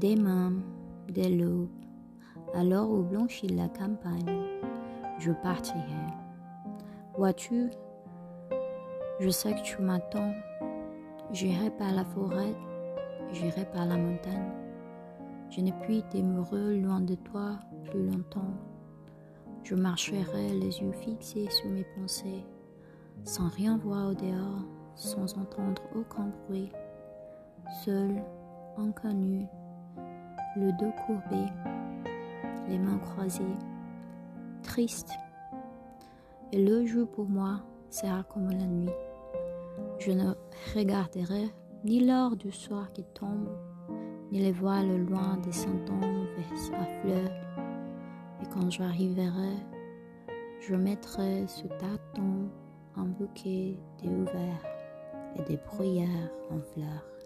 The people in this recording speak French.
Des mains, des à l'heure où blanchit la campagne, je partirai. Vois-tu, je sais que tu m'attends. J'irai par la forêt, j'irai par la montagne. Je ne puis t'aimer loin de toi plus longtemps. Je marcherai les yeux fixés sur mes pensées, sans rien voir au dehors, sans entendre aucun bruit, seul, inconnu, le dos courbé, les mains croisées, triste. Et le jour pour moi sera comme la nuit. Je ne regarderai ni l'heure du soir qui tombe, ni les voiles loin descendant vers sa fleur. Et quand j'arriverai, je mettrai sur ta tombe un bouquet de verts et des bruyères en fleurs.